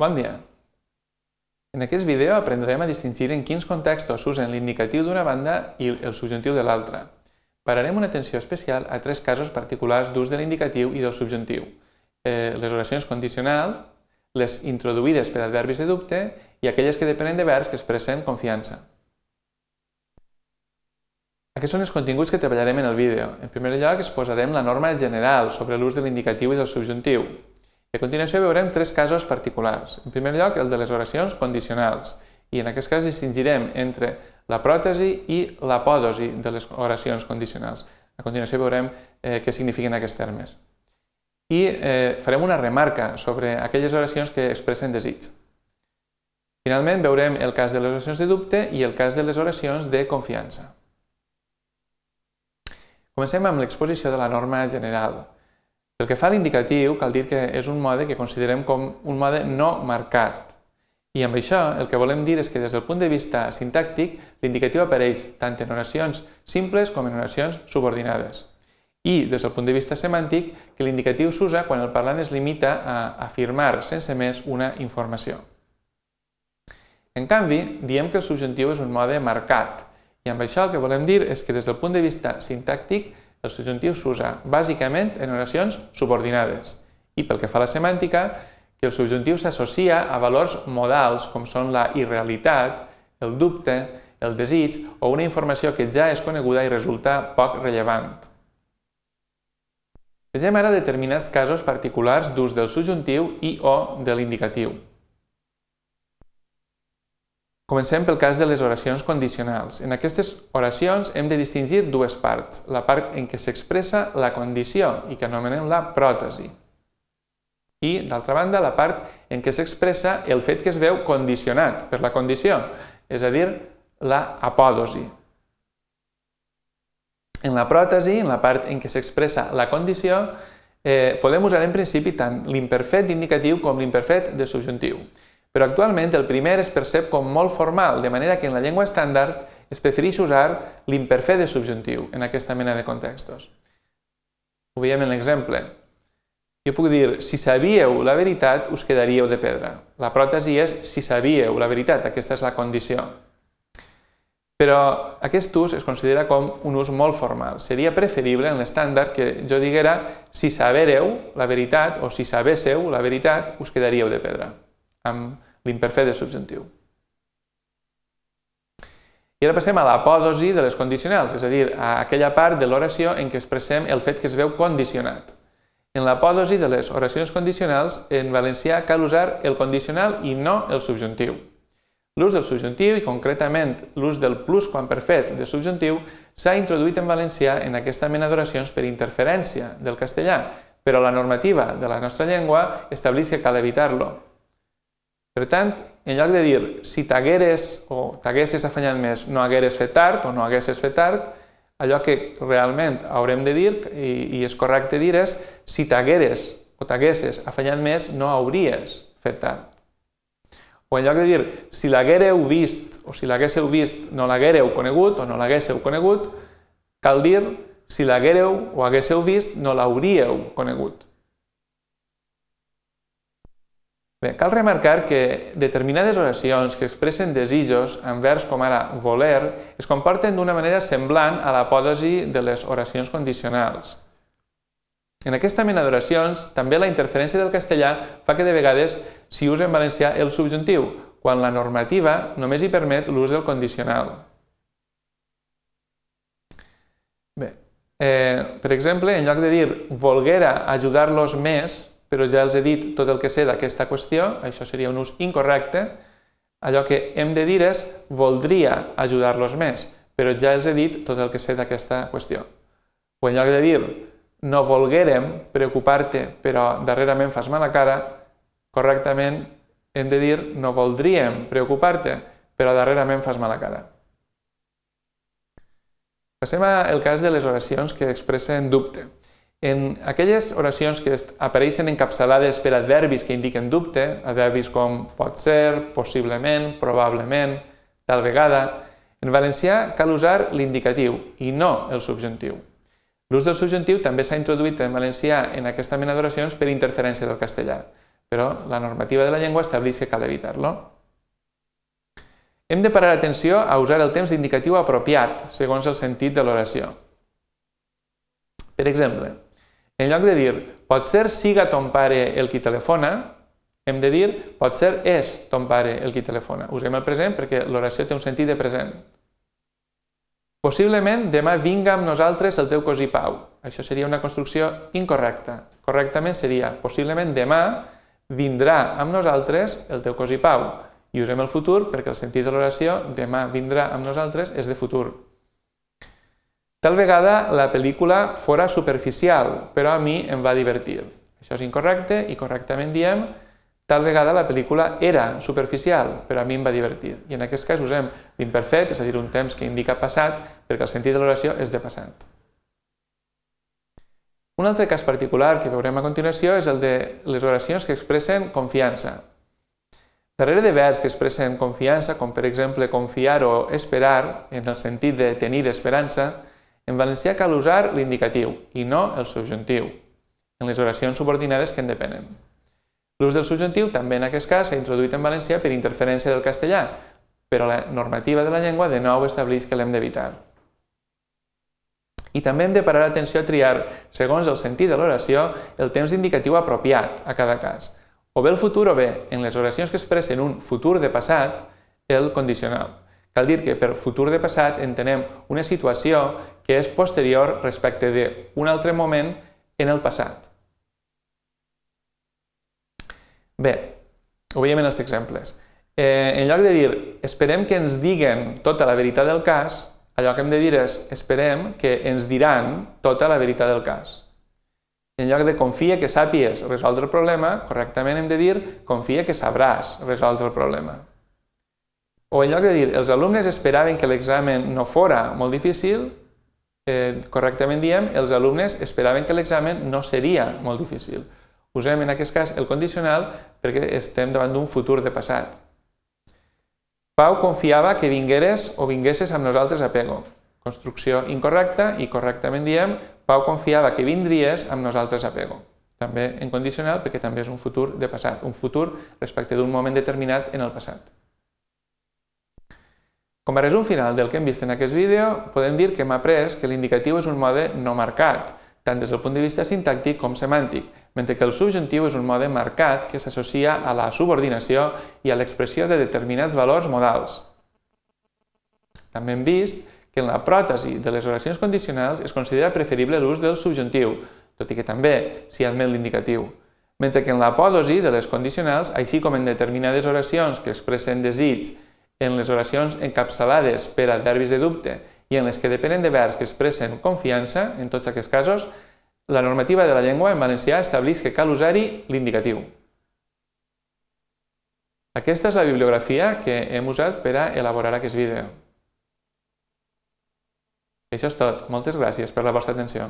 Bon dia! En aquest vídeo aprendrem a distingir en quins contextos s'usen l'indicatiu d'una banda i el subjuntiu de l'altra. Pararem una atenció especial a tres casos particulars d'ús de l'indicatiu i del subjuntiu. Eh, les oracions condicionals, les introduïdes per adverbis de dubte i aquelles que depenen de verbs que expressen confiança. Aquests són els continguts que treballarem en el vídeo. En primer lloc, exposarem la norma general sobre l'ús de l'indicatiu i del subjuntiu. I a continuació veurem tres casos particulars. En primer lloc, el de les oracions condicionals. I en aquest cas distingirem entre la pròtesi i l'apòdosi de les oracions condicionals. A continuació veurem eh, què signifiquen aquests termes. I eh, farem una remarca sobre aquelles oracions que expressen desig. Finalment veurem el cas de les oracions de dubte i el cas de les oracions de confiança. Comencem amb l'exposició de la norma general. Pel que fa a l'indicatiu, cal dir que és un mode que considerem com un mode no marcat. I amb això el que volem dir és que des del punt de vista sintàctic, l'indicatiu apareix tant en oracions simples com en oracions subordinades. I, des del punt de vista semàntic, que l'indicatiu s'usa quan el parlant es limita a afirmar sense més una informació. En canvi, diem que el subjuntiu és un mode marcat, i amb això el que volem dir és que des del punt de vista sintàctic el subjuntiu s'usa bàsicament en oracions subordinades i pel que fa a la semàntica, que el subjuntiu s'associa a valors modals com són la irrealitat, el dubte, el desig o una informació que ja és coneguda i resulta poc rellevant. Vegem ara determinats casos particulars d'ús del subjuntiu i o de l'indicatiu. Comencem pel cas de les oracions condicionals. En aquestes oracions hem de distingir dues parts, la part en què s'expressa la condició i que anomenem la pròtesi, i, d'altra banda, la part en què s'expressa el fet que es veu condicionat per la condició, és a dir, la apòdosi. En la pròtesi, en la part en què s'expressa la condició, eh, podem usar en principi tant l'imperfet d'indicatiu com l'imperfet de subjuntiu. Però actualment el primer es percep com molt formal, de manera que en la llengua estàndard es prefereix usar l'imperfet de subjuntiu en aquesta mena de contextos. Ho veiem en l'exemple. Jo puc dir, si sabíeu la veritat, us quedaríeu de pedra. La pròtesi és, si sabíeu la veritat, aquesta és la condició. Però aquest ús es considera com un ús molt formal. Seria preferible en l'estàndard que jo diguera, si sabereu la veritat o si sabésseu la veritat, us quedaríeu de pedra amb l'imperfet de subjuntiu. I ara passem a l'apòdosi de les condicionals, és a dir, a aquella part de l'oració en què expressem el fet que es veu condicionat. En l'apòdosi de les oracions condicionals, en valencià cal usar el condicional i no el subjuntiu. L'ús del subjuntiu i concretament l'ús del plus quan perfet de subjuntiu s'ha introduït en valencià en aquesta mena d'oracions per interferència del castellà, però la normativa de la nostra llengua estableix que cal evitar-lo. Per tant, en lloc de dir si t'hagueres o t'haguessis afanyat més no hagueres fet tard o no haguessis fet tard, allò que realment haurem de dir i, i és correcte dir és si t'hagueres o t'haguessis afanyat més no hauries fet tard. O en lloc de dir si l'haguereu vist o si l'haguéssiu vist no l'haguereu conegut o no l'haguéssiu conegut, cal dir si l'haguereu o haguéssiu vist no l'hauríeu conegut. Bé, cal remarcar que determinades oracions que expressen desitjos en vers com ara voler es comporten d'una manera semblant a l'apòdosi de les oracions condicionals. En aquesta mena d'oracions, també la interferència del castellà fa que de vegades s'hi usa en valencià el subjuntiu, quan la normativa només hi permet l'ús del condicional. Bé, eh, per exemple, en lloc de dir volguera ajudar-los més, però ja els he dit tot el que sé d'aquesta qüestió, això seria un ús incorrecte, allò que hem de dir és voldria ajudar-los més, però ja els he dit tot el que sé d'aquesta qüestió. O en lloc de dir no volguérem preocupar-te però darrerament fas mala cara, correctament hem de dir no voldríem preocupar-te però darrerament fas mala cara. Passem al cas de les oracions que expressen dubte. En aquelles oracions que apareixen encapçalades per adverbis que indiquen dubte, adverbis com pot ser, possiblement, probablement, tal vegada, en valencià cal usar l'indicatiu i no el subjuntiu. L'ús del subjuntiu també s'ha introduït en valencià en aquesta mena d'oracions per interferència del castellà. però la normativa de la llengua estableix que cal evitar-lo. Hem de parar atenció a usar el temps indicatiu apropiat, segons el sentit de l'oració. Per exemple, en lloc de dir pot ser siga ton pare el qui telefona, hem de dir pot ser és ton pare el qui telefona. Usem el present perquè l'oració té un sentit de present. Possiblement demà vinga amb nosaltres el teu cosí Pau. Això seria una construcció incorrecta. Correctament seria possiblement demà vindrà amb nosaltres el teu cosí Pau. I usem el futur perquè el sentit de l'oració demà vindrà amb nosaltres és de futur. Tal vegada la pel·lícula fora superficial, però a mi em va divertir. Això és incorrecte i correctament diem tal vegada la pel·lícula era superficial, però a mi em va divertir. I en aquest cas usem l'imperfet, és a dir, un temps que indica passat, perquè el sentit de l'oració és de passat. Un altre cas particular que veurem a continuació és el de les oracions que expressen confiança. Darrere de verbs que expressen confiança, com per exemple confiar o esperar, en el sentit de tenir esperança, en valencià cal usar l'indicatiu i no el subjuntiu, en les oracions subordinades que en depenen. L'ús del subjuntiu també en aquest cas s'ha introduït en valencià per interferència del castellà, però la normativa de la llengua de nou estableix que l'hem d'evitar. I també hem de parar atenció a triar, segons el sentit de l'oració, el temps indicatiu apropiat a cada cas o bé el futur o bé, en les oracions que expressen un futur de passat, el condicional. Cal dir que per futur de passat entenem una situació que és posterior respecte d'un altre moment en el passat. Bé, ho veiem en els exemples. Eh, en lloc de dir esperem que ens diguen tota la veritat del cas, allò que hem de dir és esperem que ens diran tota la veritat del cas en lloc de confia que sàpies resoldre el problema, correctament hem de dir confia que sabràs resoldre el problema. O en lloc de dir els alumnes esperaven que l'examen no fora molt difícil, eh, correctament diem els alumnes esperaven que l'examen no seria molt difícil. Usem en aquest cas el condicional perquè estem davant d'un futur de passat. Pau confiava que vingueres o vinguesses amb nosaltres a Pego. Construcció incorrecta i correctament diem Pau confiava que vindries amb nosaltres a Pego. També en condicional perquè també és un futur de passat, un futur respecte d'un moment determinat en el passat. Com a resum final del que hem vist en aquest vídeo, podem dir que hem après que l'indicatiu és un mode no marcat, tant des del punt de vista sintàctic com semàntic, mentre que el subjuntiu és un mode marcat que s'associa a la subordinació i a l'expressió de determinats valors modals. També hem vist que en la pròtesi de les oracions condicionals es considera preferible l'ús del subjuntiu, tot i que també s'hi admet l'indicatiu, mentre que en l'apòdosi de les condicionals, així com en determinades oracions que expressen desig, en les oracions encapçalades per adverbis de dubte i en les que depenen de verbs que expressen confiança, en tots aquests casos, la normativa de la llengua en valencià estableix que cal usar-hi l'indicatiu. Aquesta és la bibliografia que hem usat per a elaborar aquest vídeo. Això és tot. Moltes gràcies per la vostra atenció.